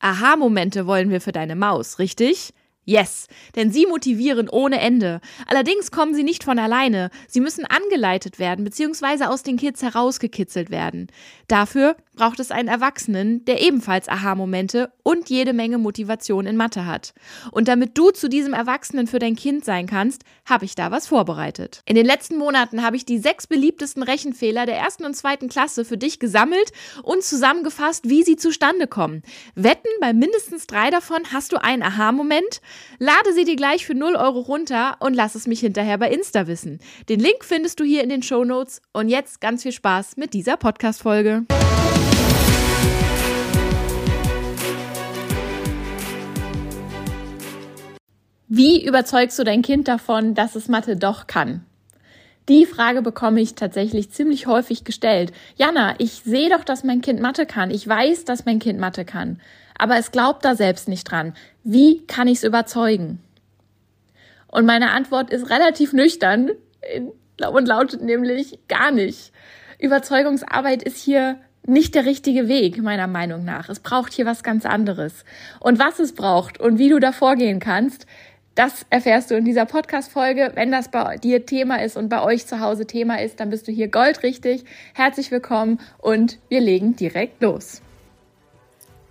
Aha-Momente wollen wir für deine Maus, richtig? Yes, denn sie motivieren ohne Ende. Allerdings kommen sie nicht von alleine. Sie müssen angeleitet werden bzw. aus den Kids herausgekitzelt werden. Dafür braucht es einen Erwachsenen, der ebenfalls Aha-Momente und jede Menge Motivation in Mathe hat. Und damit du zu diesem Erwachsenen für dein Kind sein kannst, habe ich da was vorbereitet. In den letzten Monaten habe ich die sechs beliebtesten Rechenfehler der ersten und zweiten Klasse für dich gesammelt und zusammengefasst, wie sie zustande kommen. Wetten, bei mindestens drei davon hast du einen Aha-Moment? Lade sie dir gleich für 0 Euro runter und lass es mich hinterher bei Insta wissen. Den Link findest du hier in den Show Notes. Und jetzt ganz viel Spaß mit dieser Podcast-Folge. Wie überzeugst du dein Kind davon, dass es Mathe doch kann? Die Frage bekomme ich tatsächlich ziemlich häufig gestellt. Jana, ich sehe doch, dass mein Kind Mathe kann. Ich weiß, dass mein Kind Mathe kann. Aber es glaubt da selbst nicht dran. Wie kann ich es überzeugen? Und meine Antwort ist relativ nüchtern und lautet nämlich gar nicht. Überzeugungsarbeit ist hier nicht der richtige Weg, meiner Meinung nach. Es braucht hier was ganz anderes. Und was es braucht und wie du da vorgehen kannst, das erfährst du in dieser Podcast-Folge. Wenn das bei dir Thema ist und bei euch zu Hause Thema ist, dann bist du hier goldrichtig. Herzlich willkommen und wir legen direkt los.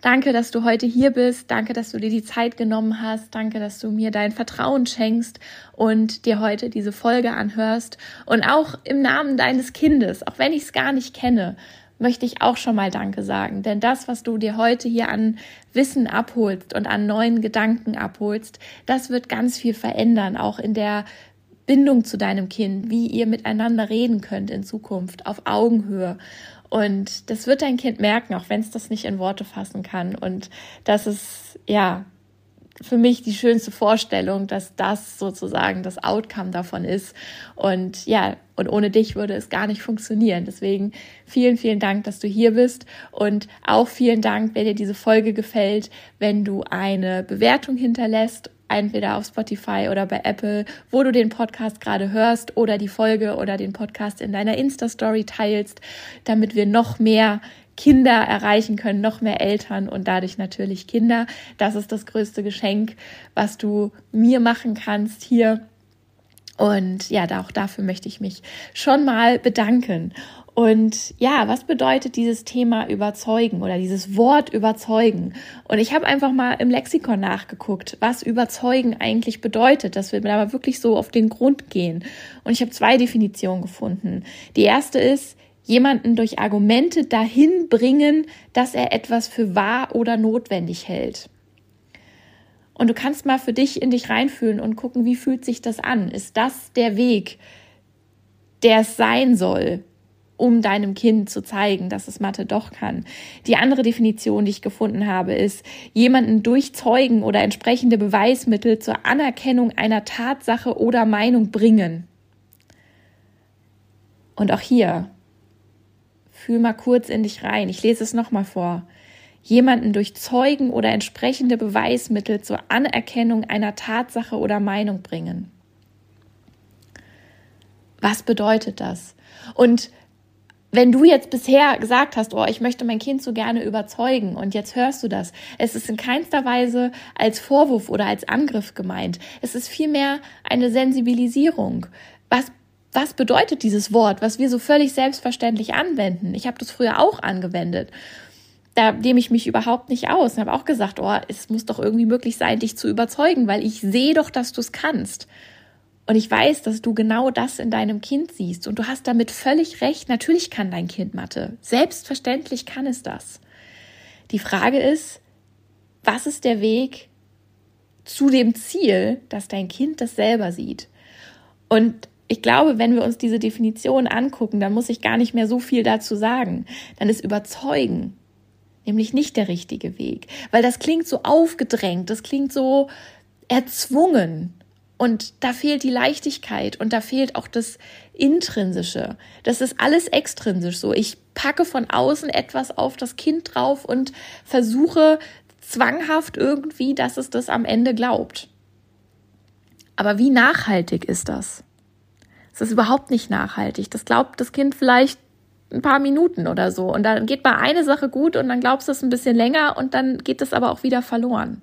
Danke, dass du heute hier bist. Danke, dass du dir die Zeit genommen hast. Danke, dass du mir dein Vertrauen schenkst und dir heute diese Folge anhörst. Und auch im Namen deines Kindes, auch wenn ich es gar nicht kenne, möchte ich auch schon mal Danke sagen. Denn das, was du dir heute hier an Wissen abholst und an neuen Gedanken abholst, das wird ganz viel verändern, auch in der Bindung zu deinem Kind, wie ihr miteinander reden könnt in Zukunft auf Augenhöhe. Und das wird dein Kind merken, auch wenn es das nicht in Worte fassen kann. Und das ist, ja, für mich die schönste Vorstellung, dass das sozusagen das Outcome davon ist. Und ja, und ohne dich würde es gar nicht funktionieren. Deswegen vielen, vielen Dank, dass du hier bist. Und auch vielen Dank, wenn dir diese Folge gefällt, wenn du eine Bewertung hinterlässt entweder auf Spotify oder bei Apple, wo du den Podcast gerade hörst oder die Folge oder den Podcast in deiner Insta-Story teilst, damit wir noch mehr Kinder erreichen können, noch mehr Eltern und dadurch natürlich Kinder. Das ist das größte Geschenk, was du mir machen kannst hier. Und ja, auch dafür möchte ich mich schon mal bedanken. Und ja, was bedeutet dieses Thema überzeugen oder dieses Wort überzeugen? Und ich habe einfach mal im Lexikon nachgeguckt, was überzeugen eigentlich bedeutet, dass wir da mal wirklich so auf den Grund gehen. Und ich habe zwei Definitionen gefunden. Die erste ist, jemanden durch Argumente dahin bringen, dass er etwas für wahr oder notwendig hält. Und du kannst mal für dich in dich reinfühlen und gucken, wie fühlt sich das an? Ist das der Weg, der es sein soll? Um deinem Kind zu zeigen, dass es Mathe doch kann. Die andere Definition, die ich gefunden habe, ist, jemanden durch Zeugen oder entsprechende Beweismittel zur Anerkennung einer Tatsache oder Meinung bringen. Und auch hier, fühl mal kurz in dich rein. Ich lese es nochmal vor. Jemanden durch Zeugen oder entsprechende Beweismittel zur Anerkennung einer Tatsache oder Meinung bringen. Was bedeutet das? Und wenn du jetzt bisher gesagt hast, oh, ich möchte mein Kind so gerne überzeugen und jetzt hörst du das, es ist in keinster Weise als Vorwurf oder als Angriff gemeint. Es ist vielmehr eine Sensibilisierung. Was was bedeutet dieses Wort, was wir so völlig selbstverständlich anwenden? Ich habe das früher auch angewendet. Da nehme ich mich überhaupt nicht aus und habe auch gesagt, oh, es muss doch irgendwie möglich sein, dich zu überzeugen, weil ich sehe doch, dass du es kannst. Und ich weiß, dass du genau das in deinem Kind siehst. Und du hast damit völlig recht. Natürlich kann dein Kind Mathe. Selbstverständlich kann es das. Die Frage ist, was ist der Weg zu dem Ziel, dass dein Kind das selber sieht? Und ich glaube, wenn wir uns diese Definition angucken, dann muss ich gar nicht mehr so viel dazu sagen. Dann ist überzeugen nämlich nicht der richtige Weg, weil das klingt so aufgedrängt, das klingt so erzwungen. Und da fehlt die Leichtigkeit und da fehlt auch das Intrinsische. Das ist alles extrinsisch so. Ich packe von außen etwas auf das Kind drauf und versuche zwanghaft irgendwie, dass es das am Ende glaubt. Aber wie nachhaltig ist das? Es ist überhaupt nicht nachhaltig. Das glaubt das Kind vielleicht ein paar Minuten oder so. Und dann geht mal eine Sache gut und dann glaubst du es ein bisschen länger und dann geht es aber auch wieder verloren.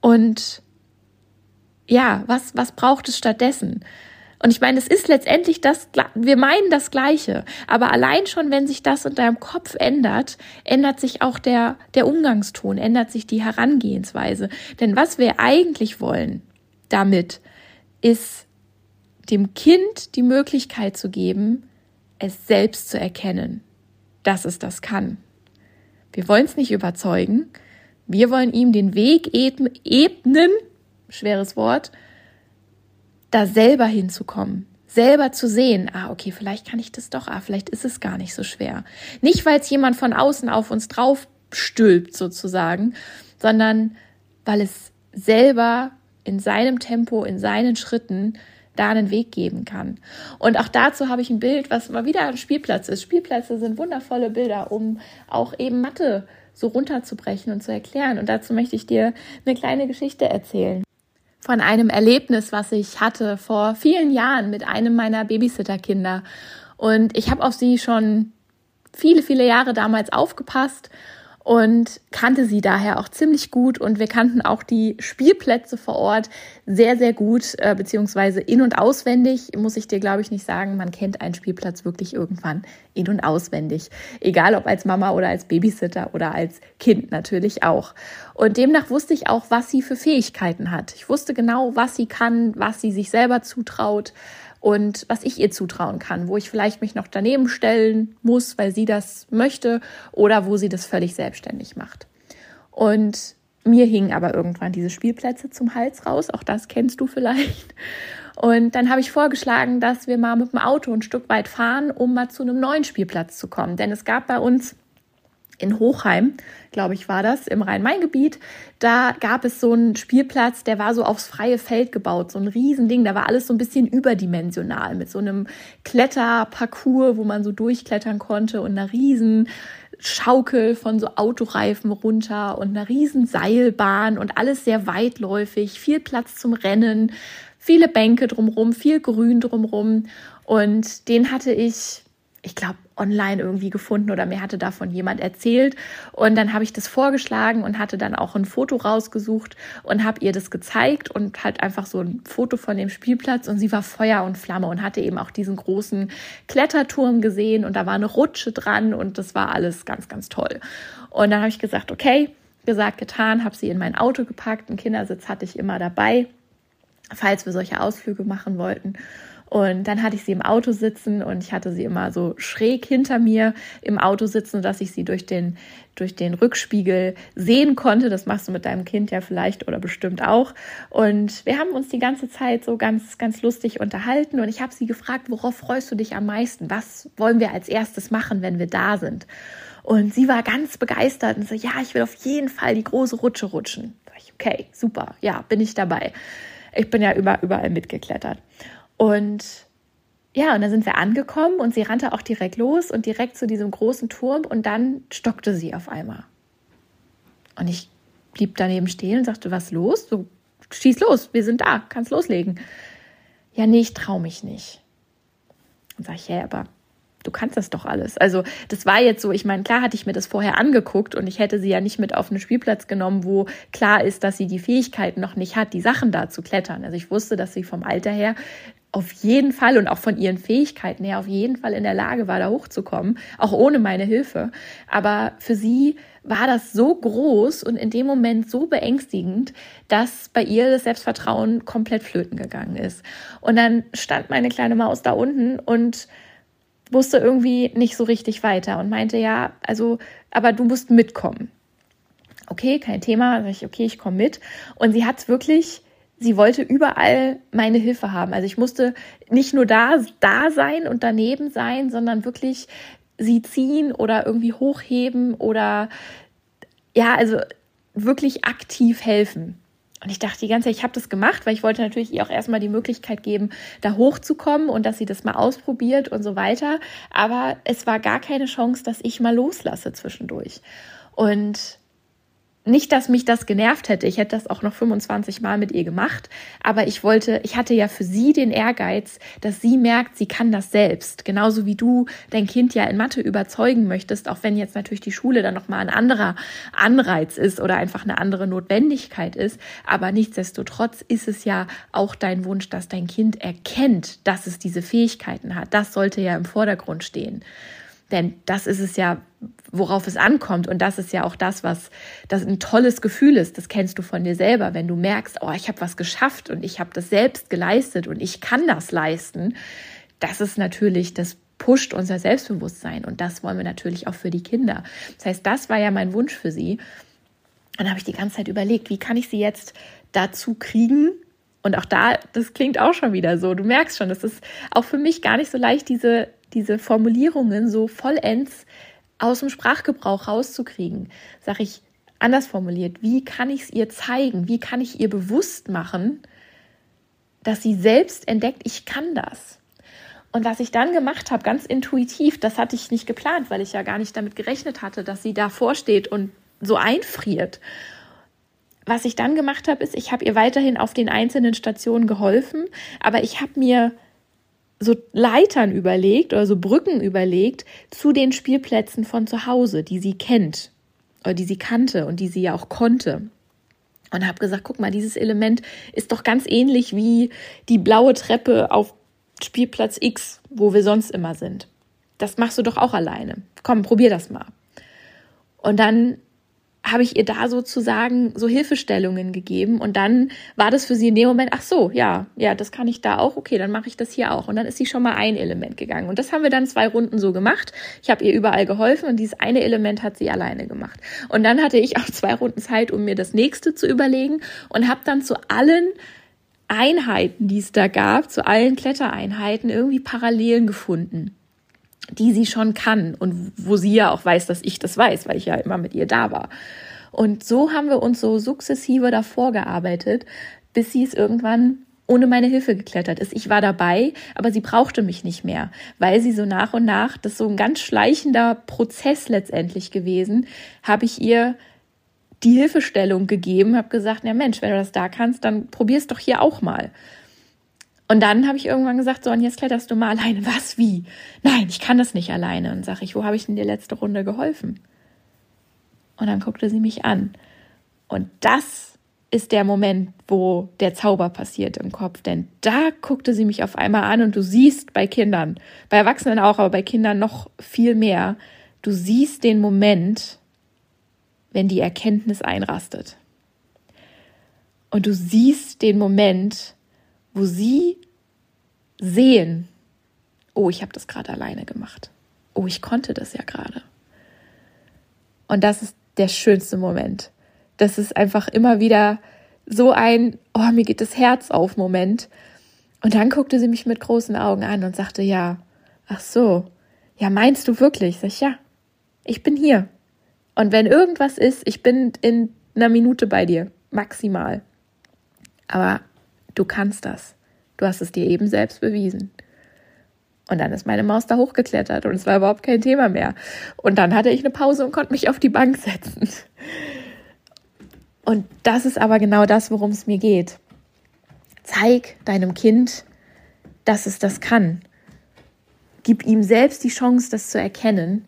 Und ja, was, was braucht es stattdessen? Und ich meine, es ist letztendlich das, wir meinen das Gleiche. Aber allein schon, wenn sich das in deinem Kopf ändert, ändert sich auch der, der Umgangston, ändert sich die Herangehensweise. Denn was wir eigentlich wollen damit, ist dem Kind die Möglichkeit zu geben, es selbst zu erkennen, dass es das kann. Wir wollen es nicht überzeugen. Wir wollen ihm den Weg ebnen, schweres Wort, da selber hinzukommen, selber zu sehen, ah, okay, vielleicht kann ich das doch, ah, vielleicht ist es gar nicht so schwer. Nicht, weil es jemand von außen auf uns drauf stülpt sozusagen, sondern weil es selber in seinem Tempo, in seinen Schritten da einen Weg geben kann. Und auch dazu habe ich ein Bild, was mal wieder ein Spielplatz ist. Spielplätze sind wundervolle Bilder, um auch eben Mathe so runterzubrechen und zu erklären. Und dazu möchte ich dir eine kleine Geschichte erzählen von einem Erlebnis, was ich hatte vor vielen Jahren mit einem meiner Babysitterkinder. Und ich habe auf sie schon viele, viele Jahre damals aufgepasst und kannte sie daher auch ziemlich gut und wir kannten auch die Spielplätze vor Ort sehr, sehr gut, äh, beziehungsweise in- und auswendig, muss ich dir, glaube ich, nicht sagen. Man kennt einen Spielplatz wirklich irgendwann in- und auswendig. Egal ob als Mama oder als Babysitter oder als Kind natürlich auch. Und demnach wusste ich auch, was sie für Fähigkeiten hat. Ich wusste genau, was sie kann, was sie sich selber zutraut und was ich ihr zutrauen kann, wo ich vielleicht mich noch daneben stellen muss, weil sie das möchte oder wo sie das völlig selbstständig macht. Und mir hingen aber irgendwann diese Spielplätze zum Hals raus, auch das kennst du vielleicht. Und dann habe ich vorgeschlagen, dass wir mal mit dem Auto ein Stück weit fahren, um mal zu einem neuen Spielplatz zu kommen. Denn es gab bei uns in Hochheim, glaube ich, war das, im Rhein-Main-Gebiet. Da gab es so einen Spielplatz, der war so aufs freie Feld gebaut, so ein Riesending. Da war alles so ein bisschen überdimensional mit so einem Kletterparcours, wo man so durchklettern konnte und einer riesen Schaukel von so Autoreifen runter und einer riesen Seilbahn und alles sehr weitläufig, viel Platz zum Rennen, viele Bänke drumrum, viel Grün drumrum. Und den hatte ich, ich glaube, online irgendwie gefunden oder mir hatte davon jemand erzählt. Und dann habe ich das vorgeschlagen und hatte dann auch ein Foto rausgesucht und habe ihr das gezeigt und halt einfach so ein Foto von dem Spielplatz. Und sie war Feuer und Flamme und hatte eben auch diesen großen Kletterturm gesehen und da war eine Rutsche dran und das war alles ganz, ganz toll. Und dann habe ich gesagt, okay, gesagt, getan, habe sie in mein Auto gepackt. Einen Kindersitz hatte ich immer dabei, falls wir solche Ausflüge machen wollten. Und dann hatte ich sie im Auto sitzen und ich hatte sie immer so schräg hinter mir im Auto sitzen, dass ich sie durch den, durch den Rückspiegel sehen konnte. Das machst du mit deinem Kind ja vielleicht oder bestimmt auch. Und wir haben uns die ganze Zeit so ganz, ganz lustig unterhalten und ich habe sie gefragt, worauf freust du dich am meisten? Was wollen wir als erstes machen, wenn wir da sind? Und sie war ganz begeistert und so, ja, ich will auf jeden Fall die große Rutsche rutschen. Ich, okay, super, ja, bin ich dabei. Ich bin ja überall mitgeklettert. Und ja, und dann sind wir angekommen und sie rannte auch direkt los und direkt zu diesem großen Turm und dann stockte sie auf einmal. Und ich blieb daneben stehen und sagte, was los? So, schieß los, wir sind da, kannst loslegen. Ja, nee, ich traue mich nicht. Und sag ich, ja, aber du kannst das doch alles. Also das war jetzt so, ich meine, klar hatte ich mir das vorher angeguckt und ich hätte sie ja nicht mit auf einen Spielplatz genommen, wo klar ist, dass sie die Fähigkeit noch nicht hat, die Sachen da zu klettern. Also ich wusste, dass sie vom Alter her auf jeden Fall und auch von ihren Fähigkeiten her auf jeden Fall in der Lage war, da hochzukommen, auch ohne meine Hilfe. Aber für sie war das so groß und in dem Moment so beängstigend, dass bei ihr das Selbstvertrauen komplett flöten gegangen ist. Und dann stand meine kleine Maus da unten und wusste irgendwie nicht so richtig weiter und meinte, ja, also, aber du musst mitkommen. Okay, kein Thema. Sag ich, okay, ich komme mit. Und sie hat wirklich, sie wollte überall meine Hilfe haben. Also ich musste nicht nur da, da sein und daneben sein, sondern wirklich sie ziehen oder irgendwie hochheben oder ja, also wirklich aktiv helfen. Und ich dachte die ganze Zeit, ich habe das gemacht, weil ich wollte natürlich ihr auch erstmal die Möglichkeit geben, da hochzukommen und dass sie das mal ausprobiert und so weiter. Aber es war gar keine Chance, dass ich mal loslasse zwischendurch. Und nicht, dass mich das genervt hätte. Ich hätte das auch noch 25 Mal mit ihr gemacht. Aber ich wollte, ich hatte ja für sie den Ehrgeiz, dass sie merkt, sie kann das selbst. Genauso wie du dein Kind ja in Mathe überzeugen möchtest, auch wenn jetzt natürlich die Schule dann nochmal ein anderer Anreiz ist oder einfach eine andere Notwendigkeit ist. Aber nichtsdestotrotz ist es ja auch dein Wunsch, dass dein Kind erkennt, dass es diese Fähigkeiten hat. Das sollte ja im Vordergrund stehen. Denn das ist es ja, worauf es ankommt. Und das ist ja auch das, was das ein tolles Gefühl ist. Das kennst du von dir selber, wenn du merkst, oh, ich habe was geschafft und ich habe das selbst geleistet und ich kann das leisten. Das ist natürlich, das pusht unser Selbstbewusstsein. Und das wollen wir natürlich auch für die Kinder. Das heißt, das war ja mein Wunsch für sie. Dann habe ich die ganze Zeit überlegt, wie kann ich sie jetzt dazu kriegen, und auch da, das klingt auch schon wieder so. Du merkst schon, es ist auch für mich gar nicht so leicht, diese diese Formulierungen so vollends aus dem Sprachgebrauch rauszukriegen. Sag ich anders formuliert, wie kann ich es ihr zeigen? Wie kann ich ihr bewusst machen, dass sie selbst entdeckt, ich kann das? Und was ich dann gemacht habe, ganz intuitiv, das hatte ich nicht geplant, weil ich ja gar nicht damit gerechnet hatte, dass sie davor steht und so einfriert. Was ich dann gemacht habe, ist, ich habe ihr weiterhin auf den einzelnen Stationen geholfen, aber ich habe mir so Leitern überlegt oder so Brücken überlegt zu den Spielplätzen von zu Hause, die sie kennt oder die sie kannte und die sie ja auch konnte. Und habe gesagt, guck mal, dieses Element ist doch ganz ähnlich wie die blaue Treppe auf Spielplatz X, wo wir sonst immer sind. Das machst du doch auch alleine. Komm, probier das mal. Und dann habe ich ihr da sozusagen so Hilfestellungen gegeben. Und dann war das für sie in dem Moment, ach so, ja, ja, das kann ich da auch, okay, dann mache ich das hier auch. Und dann ist sie schon mal ein Element gegangen. Und das haben wir dann zwei Runden so gemacht. Ich habe ihr überall geholfen und dieses eine Element hat sie alleine gemacht. Und dann hatte ich auch zwei Runden Zeit, um mir das nächste zu überlegen und habe dann zu allen Einheiten, die es da gab, zu allen Klettereinheiten irgendwie Parallelen gefunden die sie schon kann und wo sie ja auch weiß, dass ich das weiß, weil ich ja immer mit ihr da war. Und so haben wir uns so sukzessive davor gearbeitet, bis sie es irgendwann ohne meine Hilfe geklettert ist. Ich war dabei, aber sie brauchte mich nicht mehr, weil sie so nach und nach, das ist so ein ganz schleichender Prozess letztendlich gewesen, habe ich ihr die Hilfestellung gegeben, habe gesagt, ja Mensch, wenn du das da kannst, dann probier's doch hier auch mal. Und dann habe ich irgendwann gesagt, so, und jetzt kletterst du mal alleine. Was, wie? Nein, ich kann das nicht alleine. Und sage ich, wo habe ich denn dir letzte Runde geholfen? Und dann guckte sie mich an. Und das ist der Moment, wo der Zauber passiert im Kopf. Denn da guckte sie mich auf einmal an und du siehst bei Kindern, bei Erwachsenen auch, aber bei Kindern noch viel mehr, du siehst den Moment, wenn die Erkenntnis einrastet. Und du siehst den Moment, wo sie sehen, oh, ich habe das gerade alleine gemacht. Oh, ich konnte das ja gerade. Und das ist der schönste Moment. Das ist einfach immer wieder so ein, oh, mir geht das Herz auf Moment. Und dann guckte sie mich mit großen Augen an und sagte, ja, ach so, ja, meinst du wirklich? Sag ich, ja, ich bin hier. Und wenn irgendwas ist, ich bin in einer Minute bei dir, maximal. Aber du kannst das. Du hast es dir eben selbst bewiesen. Und dann ist meine Maus da hochgeklettert und es war überhaupt kein Thema mehr. Und dann hatte ich eine Pause und konnte mich auf die Bank setzen. Und das ist aber genau das, worum es mir geht. Zeig deinem Kind, dass es das kann. Gib ihm selbst die Chance, das zu erkennen.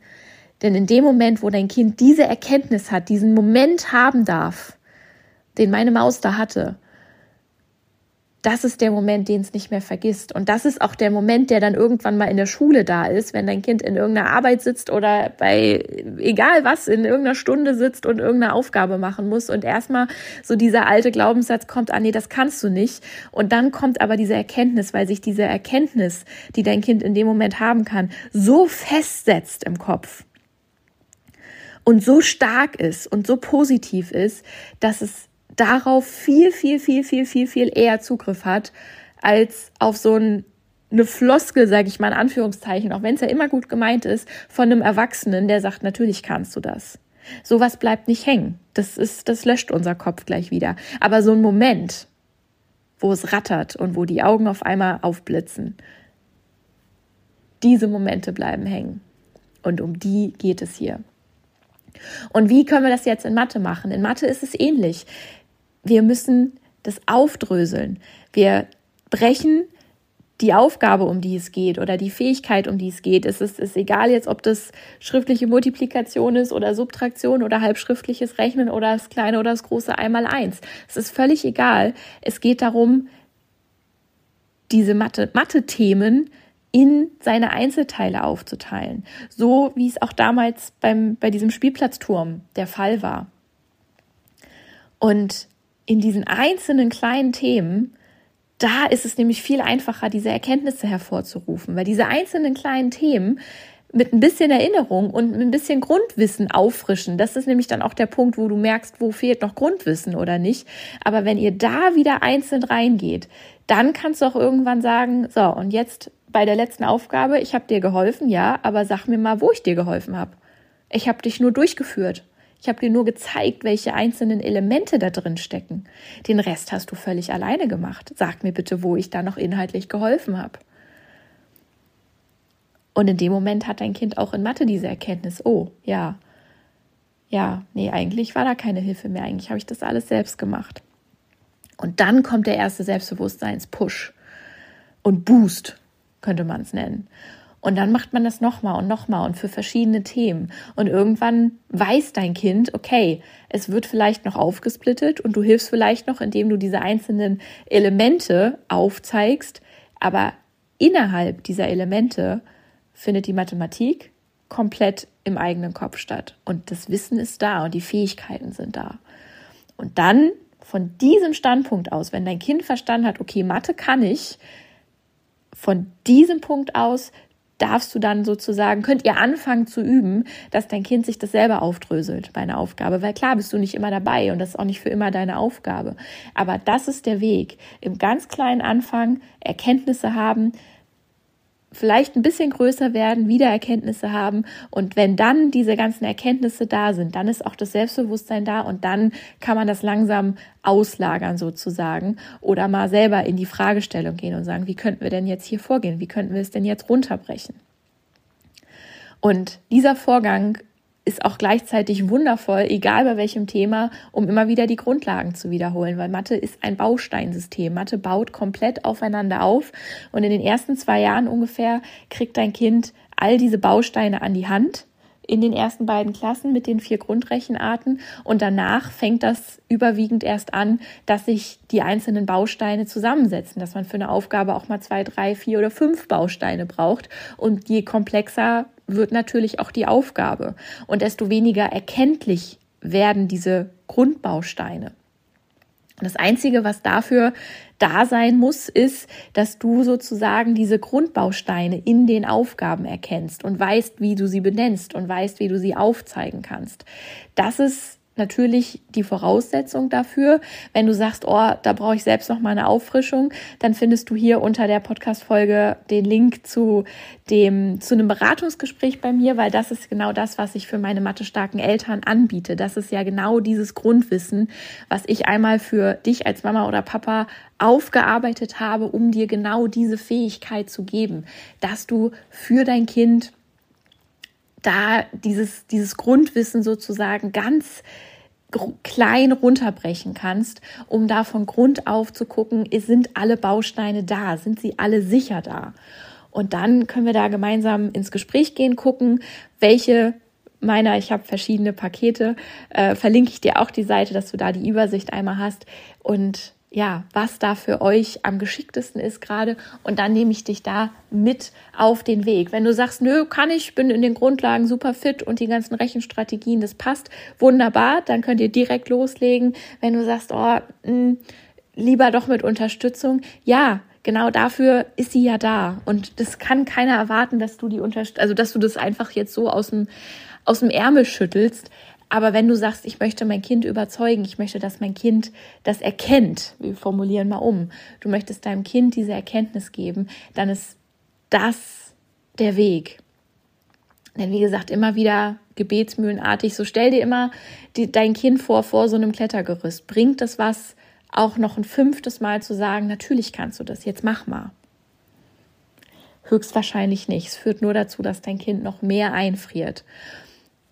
Denn in dem Moment, wo dein Kind diese Erkenntnis hat, diesen Moment haben darf, den meine Maus da hatte, das ist der Moment, den es nicht mehr vergisst. Und das ist auch der Moment, der dann irgendwann mal in der Schule da ist, wenn dein Kind in irgendeiner Arbeit sitzt oder bei egal was in irgendeiner Stunde sitzt und irgendeine Aufgabe machen muss und erstmal so dieser alte Glaubenssatz kommt, ah nee, das kannst du nicht. Und dann kommt aber diese Erkenntnis, weil sich diese Erkenntnis, die dein Kind in dem Moment haben kann, so festsetzt im Kopf und so stark ist und so positiv ist, dass es darauf viel, viel, viel, viel, viel, viel eher Zugriff hat, als auf so ein, eine Floskel, sage ich mal in Anführungszeichen, auch wenn es ja immer gut gemeint ist, von einem Erwachsenen, der sagt, natürlich kannst du das. Sowas bleibt nicht hängen. Das ist, das löscht unser Kopf gleich wieder. Aber so ein Moment, wo es rattert und wo die Augen auf einmal aufblitzen, diese Momente bleiben hängen. Und um die geht es hier. Und wie können wir das jetzt in Mathe machen? In Mathe ist es ähnlich wir müssen das aufdröseln. Wir brechen die Aufgabe, um die es geht oder die Fähigkeit, um die es geht. Es ist, ist egal jetzt, ob das schriftliche Multiplikation ist oder Subtraktion oder halbschriftliches Rechnen oder das kleine oder das große einmal eins. Es ist völlig egal. Es geht darum, diese Mathe, Mathe-Themen in seine Einzelteile aufzuteilen. So wie es auch damals beim, bei diesem Spielplatzturm der Fall war. Und in diesen einzelnen kleinen Themen, da ist es nämlich viel einfacher, diese Erkenntnisse hervorzurufen, weil diese einzelnen kleinen Themen mit ein bisschen Erinnerung und ein bisschen Grundwissen auffrischen. Das ist nämlich dann auch der Punkt, wo du merkst, wo fehlt noch Grundwissen oder nicht. Aber wenn ihr da wieder einzeln reingeht, dann kannst du auch irgendwann sagen, so, und jetzt bei der letzten Aufgabe, ich habe dir geholfen, ja, aber sag mir mal, wo ich dir geholfen habe. Ich habe dich nur durchgeführt. Ich habe dir nur gezeigt, welche einzelnen Elemente da drin stecken. Den Rest hast du völlig alleine gemacht. Sag mir bitte, wo ich da noch inhaltlich geholfen habe. Und in dem Moment hat dein Kind auch in Mathe diese Erkenntnis, oh, ja, ja, nee, eigentlich war da keine Hilfe mehr, eigentlich habe ich das alles selbst gemacht. Und dann kommt der erste Selbstbewusstseins-Push und Boost, könnte man es nennen. Und dann macht man das nochmal und nochmal und für verschiedene Themen. Und irgendwann weiß dein Kind, okay, es wird vielleicht noch aufgesplittet und du hilfst vielleicht noch, indem du diese einzelnen Elemente aufzeigst. Aber innerhalb dieser Elemente findet die Mathematik komplett im eigenen Kopf statt. Und das Wissen ist da und die Fähigkeiten sind da. Und dann von diesem Standpunkt aus, wenn dein Kind verstanden hat, okay, Mathe kann ich, von diesem Punkt aus darfst du dann sozusagen, könnt ihr anfangen zu üben, dass dein Kind sich das selber aufdröselt bei einer Aufgabe. Weil klar bist du nicht immer dabei und das ist auch nicht für immer deine Aufgabe. Aber das ist der Weg. Im ganz kleinen Anfang Erkenntnisse haben, vielleicht ein bisschen größer werden, wieder Erkenntnisse haben. Und wenn dann diese ganzen Erkenntnisse da sind, dann ist auch das Selbstbewusstsein da und dann kann man das langsam auslagern sozusagen oder mal selber in die Fragestellung gehen und sagen, wie könnten wir denn jetzt hier vorgehen? Wie könnten wir es denn jetzt runterbrechen? Und dieser Vorgang ist auch gleichzeitig wundervoll, egal bei welchem Thema, um immer wieder die Grundlagen zu wiederholen, weil Mathe ist ein Bausteinsystem. Mathe baut komplett aufeinander auf und in den ersten zwei Jahren ungefähr kriegt dein Kind all diese Bausteine an die Hand in den ersten beiden Klassen mit den vier Grundrechenarten und danach fängt das überwiegend erst an, dass sich die einzelnen Bausteine zusammensetzen, dass man für eine Aufgabe auch mal zwei, drei, vier oder fünf Bausteine braucht und je komplexer wird natürlich auch die Aufgabe und desto weniger erkenntlich werden diese Grundbausteine. Das Einzige, was dafür da sein muss, ist, dass du sozusagen diese Grundbausteine in den Aufgaben erkennst und weißt, wie du sie benennst und weißt, wie du sie aufzeigen kannst. Das ist natürlich die Voraussetzung dafür. Wenn du sagst, oh, da brauche ich selbst noch mal eine Auffrischung, dann findest du hier unter der Podcast-Folge den Link zu dem, zu einem Beratungsgespräch bei mir, weil das ist genau das, was ich für meine mathestarken Eltern anbiete. Das ist ja genau dieses Grundwissen, was ich einmal für dich als Mama oder Papa aufgearbeitet habe, um dir genau diese Fähigkeit zu geben, dass du für dein Kind da dieses, dieses Grundwissen sozusagen ganz klein runterbrechen kannst, um da von Grund auf zu gucken, sind alle Bausteine da, sind sie alle sicher da. Und dann können wir da gemeinsam ins Gespräch gehen, gucken, welche meiner, ich habe verschiedene Pakete, äh, verlinke ich dir auch die Seite, dass du da die Übersicht einmal hast und ja, was da für euch am geschicktesten ist gerade und dann nehme ich dich da mit auf den Weg. Wenn du sagst, nö, kann ich, bin in den Grundlagen super fit und die ganzen Rechenstrategien, das passt wunderbar, dann könnt ihr direkt loslegen. Wenn du sagst, oh, mh, hm, lieber doch mit Unterstützung, ja, genau dafür ist sie ja da und das kann keiner erwarten, dass du die unterst also dass du das einfach jetzt so aus dem aus dem Ärmel schüttelst. Aber wenn du sagst, ich möchte mein Kind überzeugen, ich möchte, dass mein Kind das erkennt, wir formulieren mal um, du möchtest deinem Kind diese Erkenntnis geben, dann ist das der Weg. Denn wie gesagt, immer wieder gebetsmühlenartig, so stell dir immer die, dein Kind vor, vor so einem Klettergerüst. Bringt das was, auch noch ein fünftes Mal zu sagen, natürlich kannst du das, jetzt mach mal. Höchstwahrscheinlich nicht. Es führt nur dazu, dass dein Kind noch mehr einfriert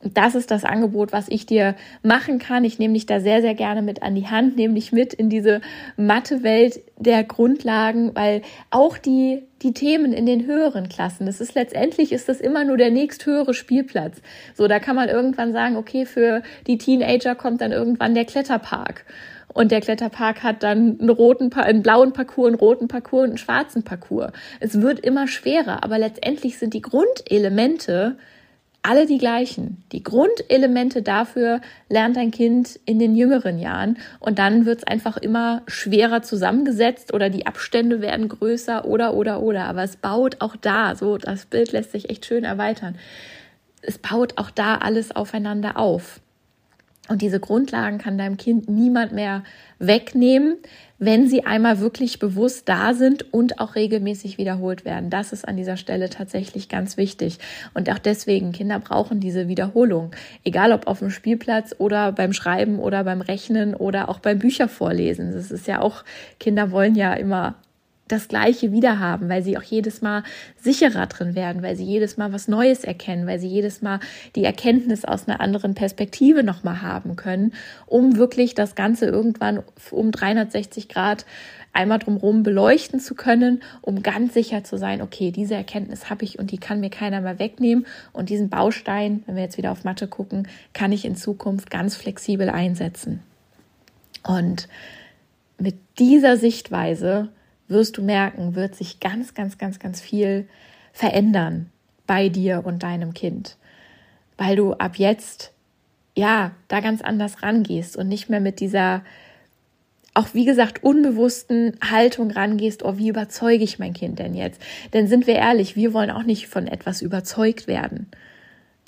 das ist das Angebot, was ich dir machen kann. Ich nehme dich da sehr, sehr gerne mit an die Hand, nehme dich mit in diese Mathe-Welt der Grundlagen, weil auch die, die Themen in den höheren Klassen, das ist letztendlich ist das immer nur der nächsthöhere Spielplatz. So, da kann man irgendwann sagen, okay, für die Teenager kommt dann irgendwann der Kletterpark. Und der Kletterpark hat dann einen roten, einen blauen Parcours, einen roten Parcours und einen schwarzen Parcours. Es wird immer schwerer, aber letztendlich sind die Grundelemente alle die gleichen. Die Grundelemente dafür lernt dein Kind in den jüngeren Jahren und dann wird es einfach immer schwerer zusammengesetzt oder die Abstände werden größer oder oder oder. Aber es baut auch da, so das Bild lässt sich echt schön erweitern. Es baut auch da alles aufeinander auf. Und diese Grundlagen kann deinem Kind niemand mehr wegnehmen, wenn sie einmal wirklich bewusst da sind und auch regelmäßig wiederholt werden. Das ist an dieser Stelle tatsächlich ganz wichtig. Und auch deswegen, Kinder brauchen diese Wiederholung. Egal ob auf dem Spielplatz oder beim Schreiben oder beim Rechnen oder auch beim Büchervorlesen. Das ist ja auch, Kinder wollen ja immer das Gleiche wieder haben, weil sie auch jedes Mal sicherer drin werden, weil sie jedes Mal was Neues erkennen, weil sie jedes Mal die Erkenntnis aus einer anderen Perspektive nochmal haben können, um wirklich das Ganze irgendwann um 360 Grad einmal drumherum beleuchten zu können, um ganz sicher zu sein, okay, diese Erkenntnis habe ich und die kann mir keiner mehr wegnehmen und diesen Baustein, wenn wir jetzt wieder auf Mathe gucken, kann ich in Zukunft ganz flexibel einsetzen. Und mit dieser Sichtweise wirst du merken, wird sich ganz, ganz, ganz, ganz viel verändern bei dir und deinem Kind, weil du ab jetzt ja da ganz anders rangehst und nicht mehr mit dieser auch wie gesagt unbewussten Haltung rangehst, oh, wie überzeuge ich mein Kind denn jetzt? Denn sind wir ehrlich, wir wollen auch nicht von etwas überzeugt werden.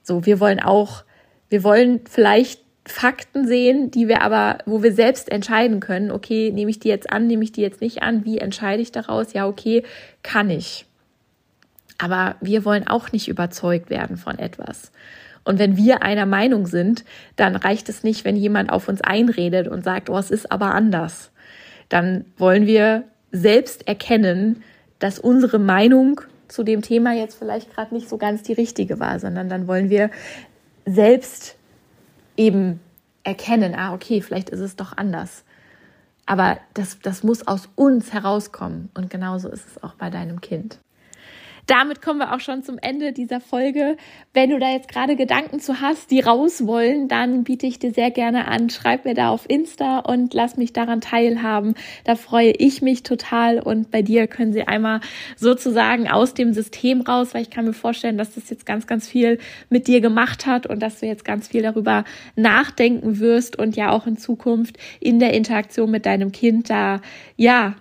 So, wir wollen auch, wir wollen vielleicht Fakten sehen, die wir aber, wo wir selbst entscheiden können, okay, nehme ich die jetzt an, nehme ich die jetzt nicht an, wie entscheide ich daraus? Ja, okay, kann ich. Aber wir wollen auch nicht überzeugt werden von etwas. Und wenn wir einer Meinung sind, dann reicht es nicht, wenn jemand auf uns einredet und sagt, oh, es ist aber anders. Dann wollen wir selbst erkennen, dass unsere Meinung zu dem Thema jetzt vielleicht gerade nicht so ganz die richtige war, sondern dann wollen wir selbst eben erkennen, ah, okay, vielleicht ist es doch anders. Aber das, das muss aus uns herauskommen. Und genauso ist es auch bei deinem Kind damit kommen wir auch schon zum Ende dieser Folge. Wenn du da jetzt gerade Gedanken zu hast, die raus wollen, dann biete ich dir sehr gerne an. Schreib mir da auf Insta und lass mich daran teilhaben. Da freue ich mich total und bei dir können sie einmal sozusagen aus dem System raus, weil ich kann mir vorstellen, dass das jetzt ganz, ganz viel mit dir gemacht hat und dass du jetzt ganz viel darüber nachdenken wirst und ja auch in Zukunft in der Interaktion mit deinem Kind da ja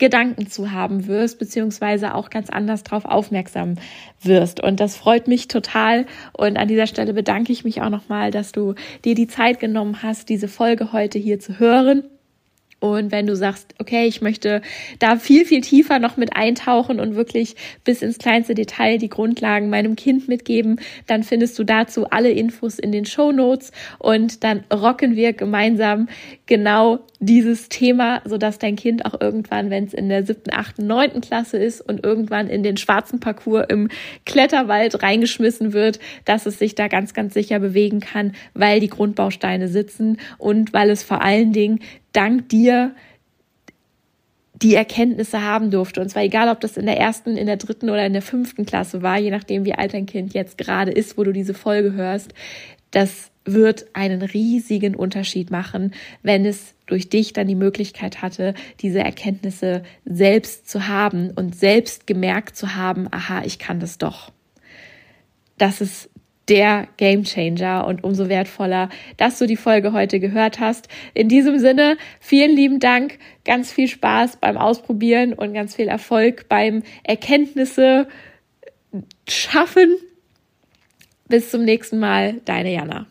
Gedanken zu haben wirst, beziehungsweise auch ganz anders darauf aufmerksam wirst. Und das freut mich total. Und an dieser Stelle bedanke ich mich auch nochmal, dass du dir die Zeit genommen hast, diese Folge heute hier zu hören. Und wenn du sagst, okay, ich möchte da viel, viel tiefer noch mit eintauchen und wirklich bis ins kleinste Detail die Grundlagen meinem Kind mitgeben, dann findest du dazu alle Infos in den Show Notes. Und dann rocken wir gemeinsam genau dieses Thema, sodass dein Kind auch irgendwann, wenn es in der siebten, achten, neunten Klasse ist und irgendwann in den schwarzen Parcours im Kletterwald reingeschmissen wird, dass es sich da ganz, ganz sicher bewegen kann, weil die Grundbausteine sitzen und weil es vor allen Dingen dank dir die Erkenntnisse haben durfte. Und zwar egal, ob das in der ersten, in der dritten oder in der fünften Klasse war, je nachdem, wie alt dein Kind jetzt gerade ist, wo du diese Folge hörst. das wird einen riesigen Unterschied machen, wenn es durch dich dann die Möglichkeit hatte, diese Erkenntnisse selbst zu haben und selbst gemerkt zu haben, aha, ich kann das doch. Das ist der Game Changer und umso wertvoller, dass du die Folge heute gehört hast. In diesem Sinne, vielen lieben Dank, ganz viel Spaß beim Ausprobieren und ganz viel Erfolg beim Erkenntnisse schaffen. Bis zum nächsten Mal, deine Jana.